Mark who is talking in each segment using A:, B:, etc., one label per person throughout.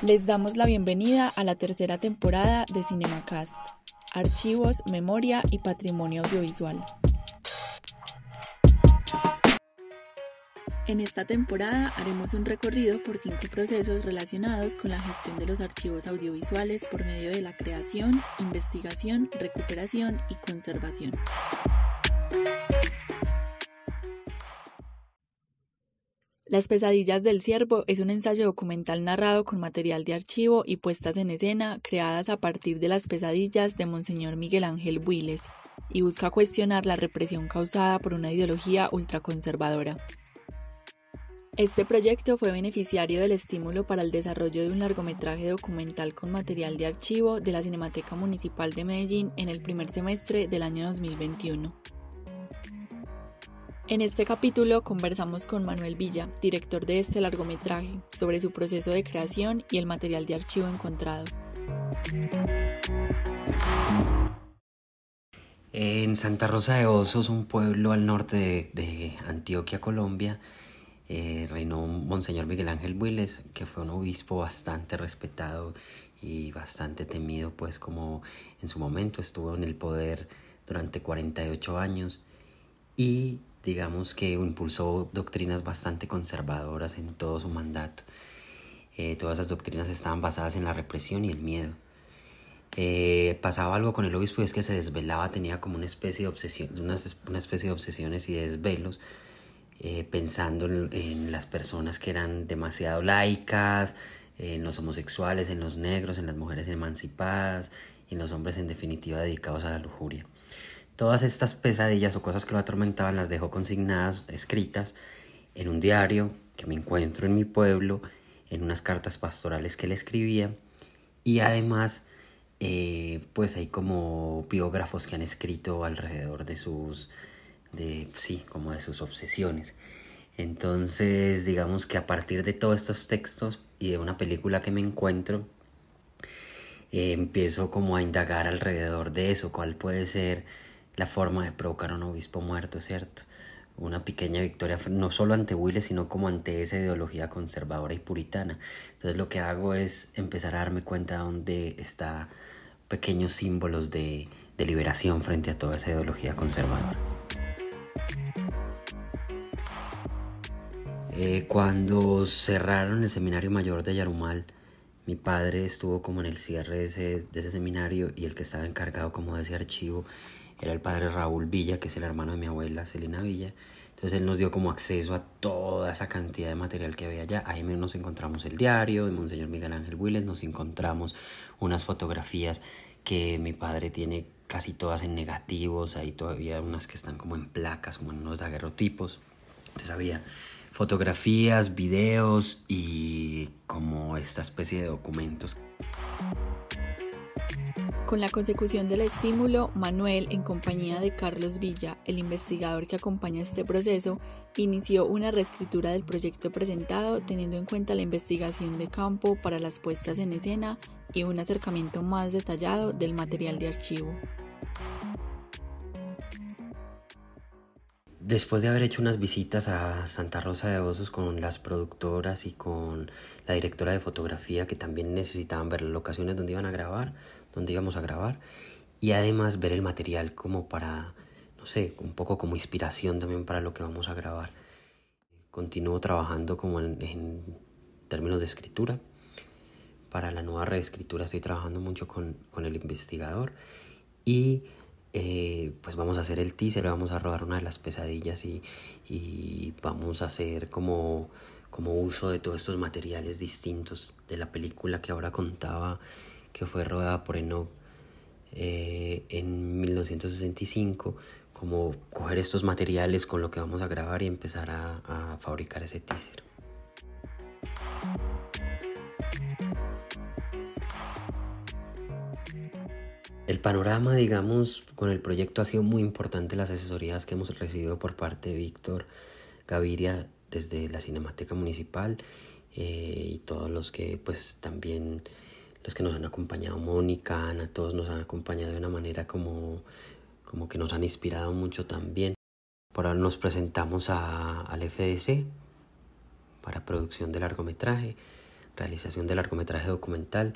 A: Les damos la bienvenida a la tercera temporada de CinemaCast, Archivos, Memoria y Patrimonio Audiovisual. En esta temporada haremos un recorrido por cinco procesos relacionados con la gestión de los archivos audiovisuales por medio de la creación, investigación, recuperación y conservación. Las pesadillas del ciervo es un ensayo documental narrado con material de archivo y puestas en escena creadas a partir de las pesadillas de Monseñor Miguel Ángel Builes y busca cuestionar la represión causada por una ideología ultraconservadora. Este proyecto fue beneficiario del estímulo para el desarrollo de un largometraje documental con material de archivo de la Cinemateca Municipal de Medellín en el primer semestre del año 2021. En este capítulo conversamos con Manuel Villa, director de este largometraje, sobre su proceso de creación y el material de archivo encontrado.
B: En Santa Rosa de Osos, un pueblo al norte de, de Antioquia, Colombia, eh, reinó Monseñor Miguel Ángel Builes, que fue un obispo bastante respetado y bastante temido, pues como en su momento estuvo en el poder durante 48 años y digamos que impulsó doctrinas bastante conservadoras en todo su mandato. Eh, todas esas doctrinas estaban basadas en la represión y el miedo. Eh, pasaba algo con el obispo y es que se desvelaba, tenía como una especie de obsesión, una, especie de obsesiones y de desvelos eh, pensando en, las personas que eran demasiado laicas, en los homosexuales, en los negros, en las mujeres emancipadas en los hombres en definitiva dedicados a la lujuria. Todas estas pesadillas o cosas que lo atormentaban las dejó consignadas, escritas, en un diario que me encuentro en mi pueblo, en unas cartas pastorales que le escribía y además eh, pues hay como biógrafos que han escrito alrededor de sus de, sí, como de sus obsesiones. Entonces, digamos que a partir de todos estos textos y de una película que me encuentro, eh, empiezo como a indagar alrededor de eso, cuál puede ser la forma de provocar a un obispo muerto, ¿cierto? Una pequeña victoria, no solo ante Willis, sino como ante esa ideología conservadora y puritana. Entonces lo que hago es empezar a darme cuenta de dónde está pequeños símbolos de, de liberación frente a toda esa ideología conservadora. Eh, cuando cerraron el seminario mayor de Yarumal, mi padre estuvo como en el cierre de ese, de ese seminario y el que estaba encargado como de ese archivo era el padre Raúl Villa, que es el hermano de mi abuela, Celina Villa. Entonces él nos dio como acceso a toda esa cantidad de material que había allá. Ahí nos encontramos el diario de Monseñor Miguel Ángel Willes, nos encontramos unas fotografías que mi padre tiene casi todas en negativos, hay todavía unas que están como en placas, como en unos daguerrotipos. Entonces había fotografías, videos y como esta especie de documentos.
A: Con la consecución del estímulo, Manuel, en compañía de Carlos Villa, el investigador que acompaña este proceso, inició una reescritura del proyecto presentado teniendo en cuenta la investigación de campo para las puestas en escena y un acercamiento más detallado del material de archivo.
B: Después de haber hecho unas visitas a Santa Rosa de Osos con las productoras y con la directora de fotografía que también necesitaban ver las locaciones donde iban a grabar, donde íbamos a grabar, y además ver el material como para, no sé, un poco como inspiración también para lo que vamos a grabar. Continúo trabajando como en, en términos de escritura. Para la nueva reescritura estoy trabajando mucho con, con el investigador y eh, pues vamos a hacer el teaser, vamos a rodar una de las pesadillas y, vamos a hacer como, como uso de todos estos materiales distintos de la película que ahora contaba que fue rodada por Enoch eh, en 1965 como coger estos materiales con lo que vamos a grabar y empezar a, a fabricar ese teaser. El panorama, digamos, con el proyecto ha sido muy importante las asesorías que hemos recibido por parte de Víctor Gaviria desde la Cinemateca Municipal eh, y todos los que pues también los que nos han acompañado, Mónica, Ana, todos nos han acompañado de una manera como, como que nos han inspirado mucho también. Por ahora nos presentamos a, al FDC para producción de largometraje. realización de largometraje documental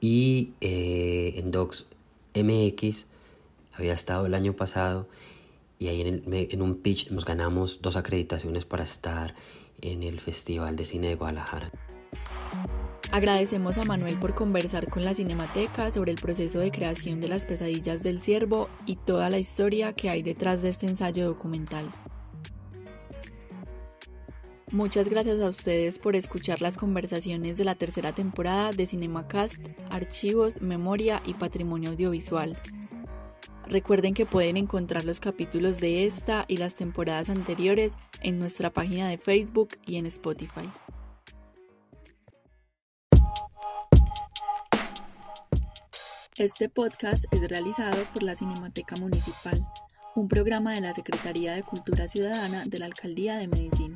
B: y eh, en Docs MX había estado el año pasado y ahí en, un pitch nos ganamos dos acreditaciones para estar en el Festival de Cine de Guadalajara.
A: Agradecemos a Manuel por conversar con la Cinemateca sobre el proceso de creación de las pesadillas del ciervo y toda la historia que hay detrás de este ensayo documental. Muchas gracias a ustedes por escuchar las conversaciones de la tercera temporada de CinemaCast, Archivos, Memoria y Patrimonio Audiovisual. Recuerden que pueden encontrar los capítulos de esta y las temporadas anteriores en nuestra página de Facebook y en Spotify. Este podcast es realizado por la Cinemateca Municipal, un programa de la Secretaría de Cultura Ciudadana de la Alcaldía de Medellín.